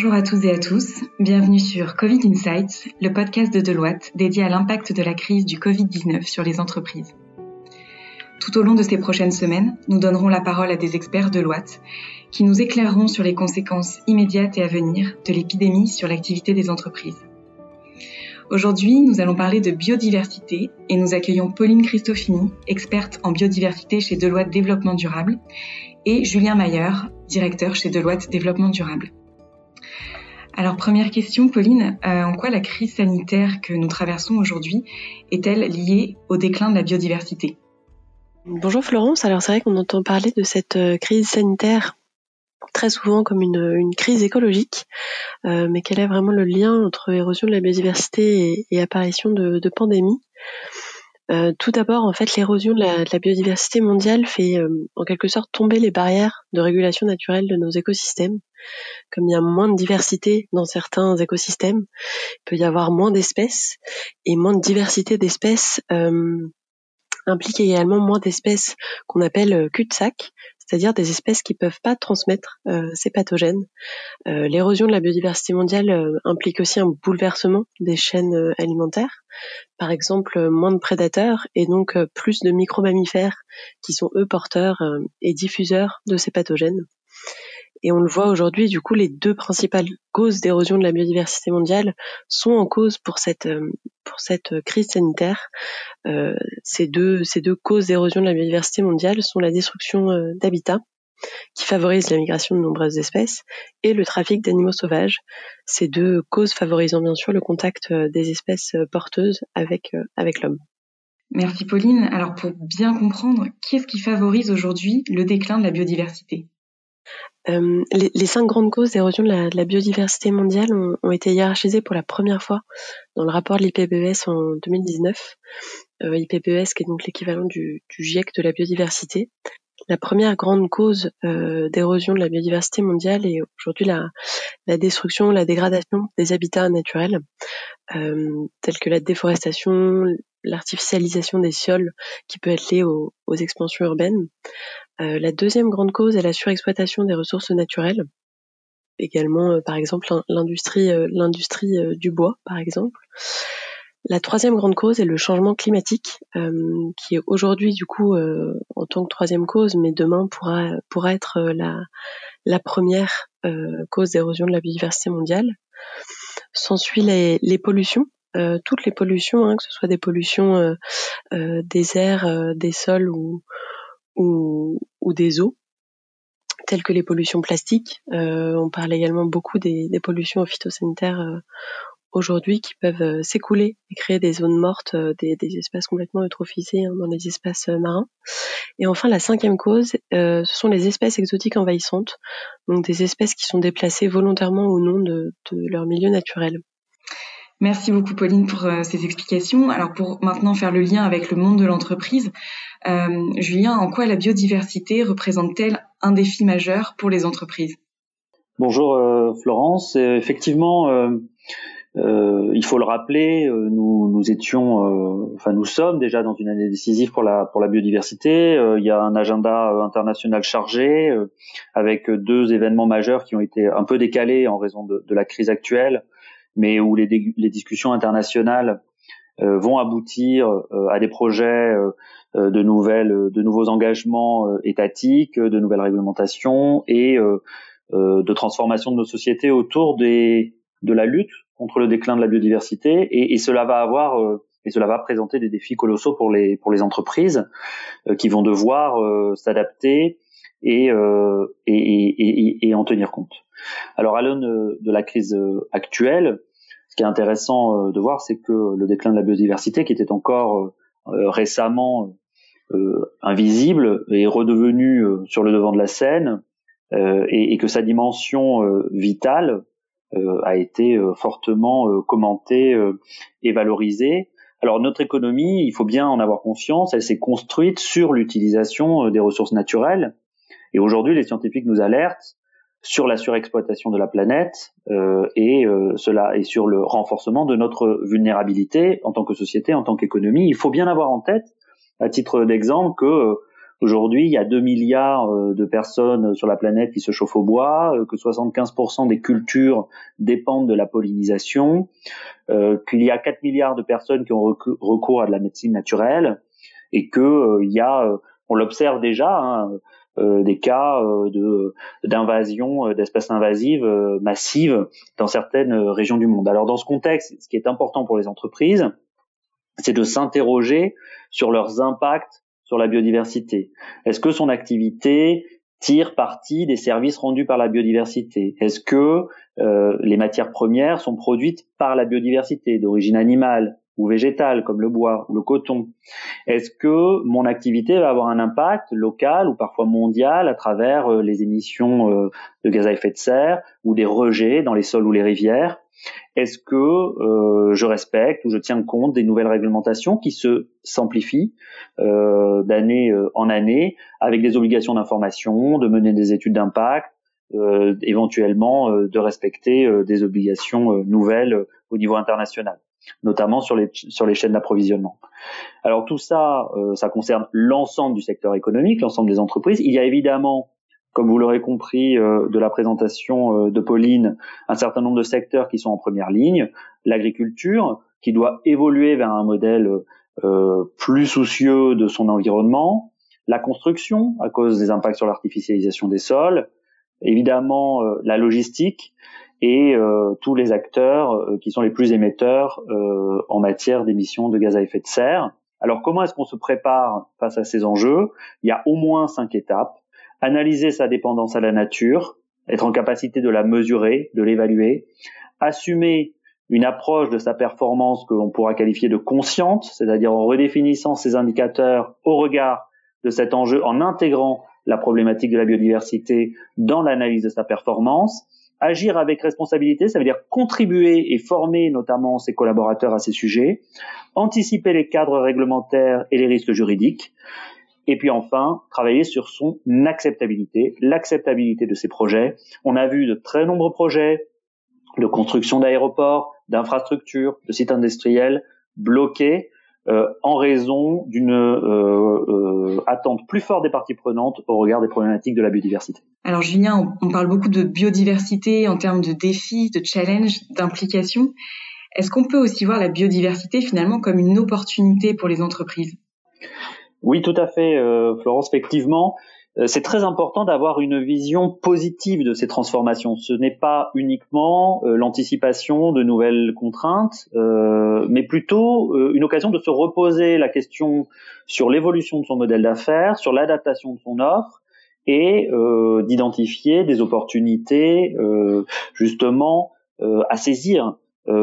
Bonjour à tous et à tous, bienvenue sur Covid Insights, le podcast de Deloitte dédié à l'impact de la crise du Covid-19 sur les entreprises. Tout au long de ces prochaines semaines, nous donnerons la parole à des experts Deloitte qui nous éclaireront sur les conséquences immédiates et à venir de l'épidémie sur l'activité des entreprises. Aujourd'hui, nous allons parler de biodiversité et nous accueillons Pauline Christofini, experte en biodiversité chez Deloitte Développement Durable, et Julien Mayer, directeur chez Deloitte Développement Durable. Alors première question, Pauline, euh, en quoi la crise sanitaire que nous traversons aujourd'hui est-elle liée au déclin de la biodiversité? Bonjour Florence, alors c'est vrai qu'on entend parler de cette euh, crise sanitaire très souvent comme une, crise écologique, euh, mais quel est vraiment le lien entre érosion de la biodiversité et, apparition de, de pandémies? Euh, tout d'abord, en fait, l'érosion de, la, biodiversité mondiale fait euh, en quelque sorte tomber les barrières de régulation naturelle de nos écosystèmes. Comme il y a moins de diversité dans certains écosystèmes, il peut y avoir moins d'espèces et moins de diversité d'espèces euh, implique également moins d'espèces qu'on appelle cul-de-sac, c'est-à-dire des espèces qui peuvent pas transmettre ces pathogènes. L'érosion de la biodiversité mondiale implique aussi un bouleversement des chaînes alimentaires, par exemple moins de prédateurs et donc plus de micro-mammifères qui sont eux porteurs et diffuseurs de ces pathogènes. Et on le voit aujourd'hui, du coup, les deux principales causes d'érosion de la biodiversité mondiale sont en cause pour cette pour cette crise sanitaire. Euh, ces deux ces deux causes d'érosion de la biodiversité mondiale sont la destruction euh, d'habitats qui favorise la migration de nombreuses espèces et le trafic d'animaux sauvages. Ces deux causes favorisant bien sûr le contact euh, des espèces porteuses avec avec l'homme. Merci Pauline. Alors pour bien comprendre, qu'est-ce qui favorise aujourd'hui le déclin de la biodiversité? Euh, les, cinq grandes causes d'érosion de la, biodiversité mondiale ont, été hiérarchisées pour la première fois dans le rapport de l'IPBES en 2019. Euh, IPBES qui est donc l'équivalent du, GIEC de la biodiversité. La première grande cause euh, d'érosion de la biodiversité mondiale est aujourd'hui la, destruction, la dégradation des habitats naturels, euh, tels que la déforestation, l'artificialisation des sols qui peut être liée aux, expansions urbaines. Euh, la deuxième grande cause est la surexploitation des ressources naturelles. Également, par exemple, l'industrie, l'industrie du bois, par exemple. La troisième grande cause est le changement climatique, qui est aujourd'hui du coup en tant que troisième cause, mais demain pourra pourra être la la première cause d'érosion de la biodiversité mondiale. S'ensuit les, les pollutions, toutes les pollutions, hein, que ce soit des pollutions des airs, des sols ou ou, des eaux telles que les pollutions plastiques. Euh, on parle également beaucoup des, pollutions phytosanitaires euh, aujourd'hui qui peuvent euh, s'écouler et créer des zones mortes, des, espaces complètement eutrophisés hein, dans les espaces marins. Et enfin, la cinquième cause, ce sont les espèces exotiques envahissantes, donc des espèces qui sont déplacées volontairement au nom de leur milieu naturel. Merci beaucoup Pauline pour euh, ces explications. Alors pour maintenant faire le lien avec le monde de l'entreprise, euh, Julien, en quoi la biodiversité représente-t-elle un défi majeur pour les entreprises? Bonjour euh, Florence. Effectivement, il faut le rappeler, nous, nous étions, enfin nous sommes déjà dans une année décisive pour la pour la biodiversité. il y a un agenda international chargé avec deux événements majeurs qui ont été un peu décalés en raison de, de la crise actuelle mais où les, les discussions internationales euh, vont aboutir euh, à des projets euh, de nouvelles, de nouveaux engagements étatiques, de nouvelles réglementations et de transformation de nos sociétés autour des, de la lutte contre le déclin de la biodiversité et, et cela va avoir et cela va présenter des défis colossaux pour les pour les entreprises qui vont devoir s'adapter et, et, et, et, en tenir compte. Alors à l'aune de la crise actuelle, qui est intéressant euh, de voir, c'est que le déclin de la biodiversité, qui était encore euh, euh, récemment invisible, est redevenu sur le devant de la scène et, que sa dimension vitale a été fortement commentée et valorisée. Alors notre économie, il faut bien en avoir conscience, elle s'est construite sur l'utilisation des ressources naturelles. Et aujourd'hui, les scientifiques nous alertent sur la surexploitation de la planète euh, et euh, cela et sur le renforcement de notre vulnérabilité en tant que société, en tant qu'économie. Il faut bien avoir en tête, à titre d'exemple, que Aujourd'hui, il y a 2 milliards euh, de personnes sur la planète qui se chauffent au bois, euh, que 75% des cultures dépendent de la pollinisation, euh, qu'il y a 4 milliards de personnes qui ont recours à de la médecine naturelle et que il y a, on l'observe déjà, hein, des cas de d'invasion d'espèces invasives massives dans certaines régions du monde. Alors dans ce contexte, ce qui est important pour les entreprises, c'est de s'interroger sur leurs impacts sur la biodiversité. Est-ce que son activité tire parti des services rendus par la biodiversité? Est-ce que euh, les matières premières sont produites par la biodiversité, d'origine animale ou végétale, comme le bois ou le coton? Est-ce que mon activité va avoir un impact local ou parfois mondial à travers euh, les émissions euh, de gaz à effet de serre ou des rejets dans les sols ou les rivières? Est-ce que euh, je respecte ou je tiens compte des nouvelles réglementations qui se s'amplifient euh, d'année euh, en année avec des obligations d'information, de mener des études d'impact, éventuellement de respecter des obligations nouvelles au niveau international, notamment sur les sur les chaînes d'approvisionnement? Alors tout ça, ça concerne l'ensemble du secteur économique, l'ensemble des entreprises. Il y a évidemment comme vous l'aurez compris euh, de la présentation euh, de Pauline, un certain nombre de secteurs qui sont en première ligne. L'agriculture, qui doit évoluer vers un modèle euh, plus soucieux de son environnement. La construction, à cause des impacts sur l'artificialisation des sols. Évidemment, la logistique et tous les acteurs qui sont les plus émetteurs en matière d'émissions de gaz à effet de serre. Alors comment est-ce qu'on se prépare face à ces enjeux? Il y a au moins cinq étapes analyser sa dépendance à la nature, être en capacité de la mesurer, de l'évaluer, assumer une approche de sa performance que l'on pourra qualifier de consciente, c'est-à-dire en redéfinissant ses indicateurs au regard de cet enjeu, en intégrant la problématique de la biodiversité dans l'analyse de sa performance, agir avec responsabilité, ça veut dire contribuer et former notamment ses collaborateurs à ces sujets, anticiper les cadres réglementaires et les risques juridiques, et puis enfin, travailler sur son acceptabilité, l'acceptabilité de ces projets. On a vu de très nombreux projets de construction d'aéroports, d'infrastructures, de sites industriels bloqués euh, en raison d'une euh, euh, attente plus forte des parties prenantes au regard des problématiques de la biodiversité. Alors Julien, on, on parle beaucoup de biodiversité en termes de défis, de challenges, d'implications. Est-ce qu'on peut aussi voir la biodiversité finalement comme une opportunité pour les entreprises? Oui, tout à fait, euh, Florence. Effectivement, euh, c'est très important d'avoir une vision positive de ces transformations. Ce n'est pas uniquement euh, l'anticipation de nouvelles contraintes, mais plutôt une occasion de se reposer la question sur l'évolution de son modèle d'affaires, sur l'adaptation de son offre et d'identifier des opportunités justement à saisir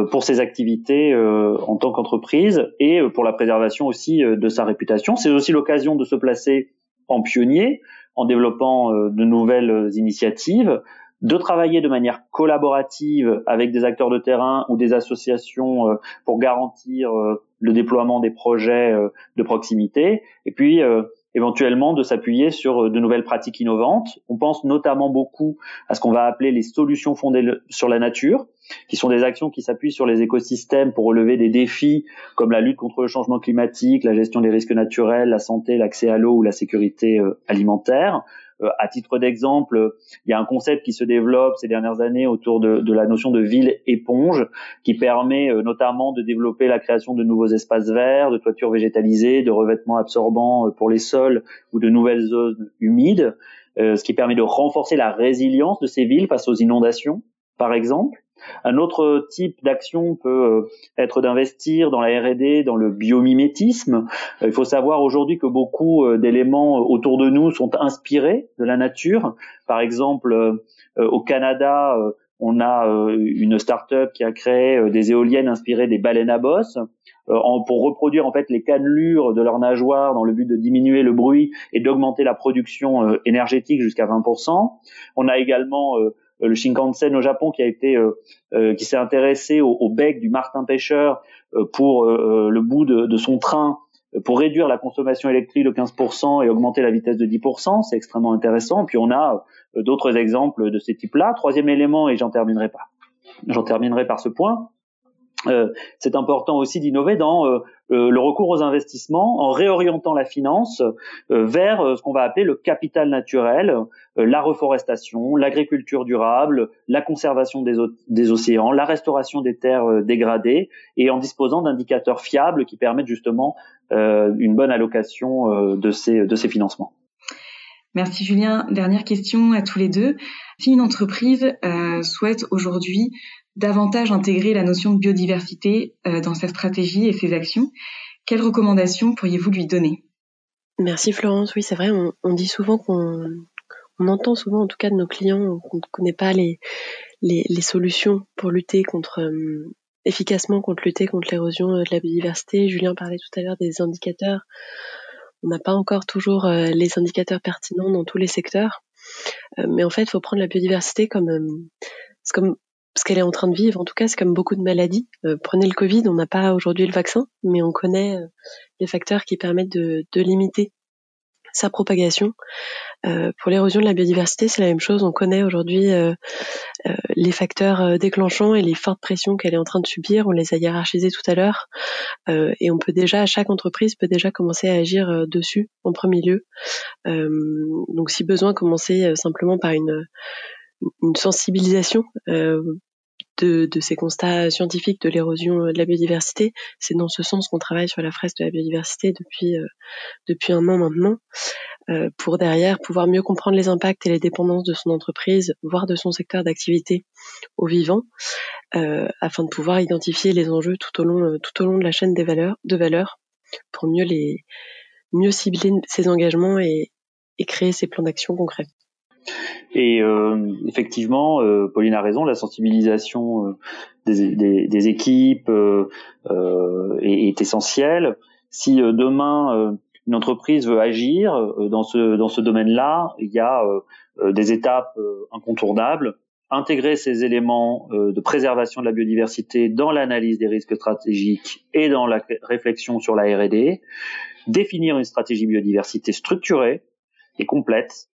pour ses activités euh, en tant qu'entreprise et euh, pour la préservation aussi de sa réputation. C'est aussi l'occasion de se placer en pionnier en développant de nouvelles initiatives, de travailler de manière collaborative avec des acteurs de terrain ou des associations pour garantir le déploiement des projets de proximité, et puis éventuellement de s'appuyer sur de nouvelles pratiques innovantes. On pense notamment beaucoup à ce qu'on va appeler les solutions fondées sur la nature, qui sont des actions qui s'appuient sur les écosystèmes pour relever des défis comme la lutte contre le changement climatique, la gestion des risques naturels, la santé, l'accès à l'eau ou la sécurité euh, alimentaire. Euh, à titre d'exemple, il y a un concept qui se développe ces dernières années autour de, la notion de ville éponge, qui permet euh, notamment de développer la création de nouveaux espaces verts, de toitures végétalisées, de revêtements absorbants pour les sols ou de nouvelles zones humides, ce qui permet de renforcer la résilience de ces villes face aux inondations, par exemple. Un autre type d'action peut euh, être d'investir dans la R&D, dans le biomimétisme. Euh, il faut savoir aujourd'hui que beaucoup euh, d'éléments autour de nous sont inspirés de la nature. Par exemple, au Canada, on a une start-up qui a créé des éoliennes inspirées des baleines à bosse pour reproduire en fait les cannelures de leurs nageoires dans le but de diminuer le bruit et d'augmenter la production énergétique jusqu'à 20%. On a également le Shinkansen au Japon qui a été euh, euh, qui s'est intéressé au, bec du martin pêcheur pour le bout de, de, son train pour réduire la consommation électrique de 15% et augmenter la vitesse de 10%, c'est extrêmement intéressant. Puis on a d'autres exemples de ces types-là. Troisième élément, et j'en terminerai pas, j'en terminerai par ce point, Euh, c'est important aussi d'innover dans euh, euh, le recours aux investissements en réorientant la finance vers ce qu'on va appeler le capital naturel, la reforestation, l'agriculture durable, la conservation des, des, océans, la restauration des terres dégradées et en disposant d'indicateurs fiables qui permettent justement une bonne allocation de ces, de ces financements. Merci Julien. Dernière question à tous les deux. Si une entreprise souhaite aujourd'hui davantage intégrer la notion de biodiversité euh, dans sa stratégie et ses actions. Quelles recommandations pourriez-vous lui donner? Merci Florence. Oui, c'est vrai, on, dit souvent qu'on on entend souvent, en tout cas de nos clients, qu'on ne connaît pas les, solutions pour lutter contre euh, efficacement contre lutter contre l'érosion euh, de la biodiversité. Julien parlait tout à l'heure des indicateurs. On n'a pas encore toujours les indicateurs pertinents dans tous les secteurs, mais en fait, il faut prendre la biodiversité comme comme ce qu'elle est en train de vivre. En tout cas, c'est comme beaucoup de maladies. Euh, prenez le Covid, on n'a pas aujourd'hui le vaccin, mais on connaît euh, les facteurs qui permettent de, limiter sa propagation. Euh, pour l'érosion de la biodiversité, c'est la même chose. On connaît aujourd'hui les facteurs déclenchants et les fortes pressions qu'elle est en train de subir. On les a hiérarchisés tout à l'heure, et on peut déjà, chaque entreprise peut déjà commencer à agir dessus en premier lieu. donc, si besoin, commencer simplement par une une sensibilisation euh, de, ces constats scientifiques de l'érosion de la biodiversité. C'est dans ce sens qu'on travaille sur la fresque de la biodiversité depuis euh, depuis un an maintenant, euh, pour derrière pouvoir mieux comprendre les impacts et les dépendances de son entreprise, voire de son secteur d'activité au vivant, euh, afin de pouvoir identifier les enjeux tout au long tout au long de la chaîne des valeurs de valeurs pour mieux les mieux cibler ses engagements et, et créer ses plans d'action concrets. Et euh, effectivement, euh, Pauline a raison, la sensibilisation euh, des, équipes est, essentielle. Si demain une entreprise veut agir dans ce domaine-là, il y a des étapes incontournables. Intégrer ces éléments de préservation de la biodiversité dans l'analyse des risques stratégiques et dans la réflexion sur la R&D, définir une stratégie biodiversité structurée et complète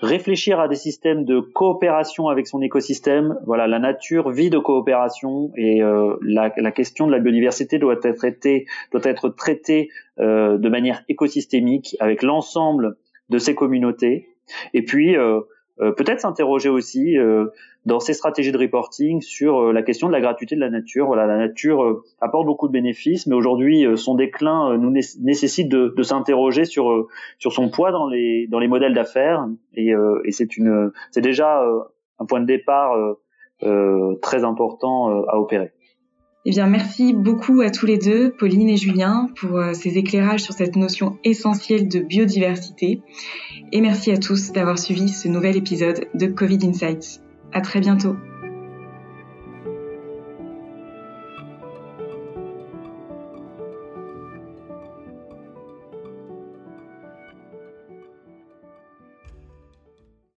réfléchir à des systèmes de coopération avec son écosystème. Voilà, la nature vit de coopération et euh, la, question de la biodiversité doit être traitée, doit être traitée euh, de manière écosystémique avec l'ensemble de ces communautés. Et puis euh, peut-être s'interroger aussi euh, dans ces stratégies de reporting sur euh, la question de la gratuité de la nature. Voilà, la nature apporte beaucoup de bénéfices, mais aujourd'hui son déclin nous nécessite de, de s'interroger sur sur son poids dans les dans les modèles d'affaires et, et c'est une c'est déjà un point de départ très important à opérer. Eh bien, merci beaucoup à tous les deux, Pauline et Julien, pour euh, ces éclairages sur cette notion essentielle de biodiversité. Et merci à tous d'avoir suivi ce nouvel épisode de Covid Insights. À très bientôt.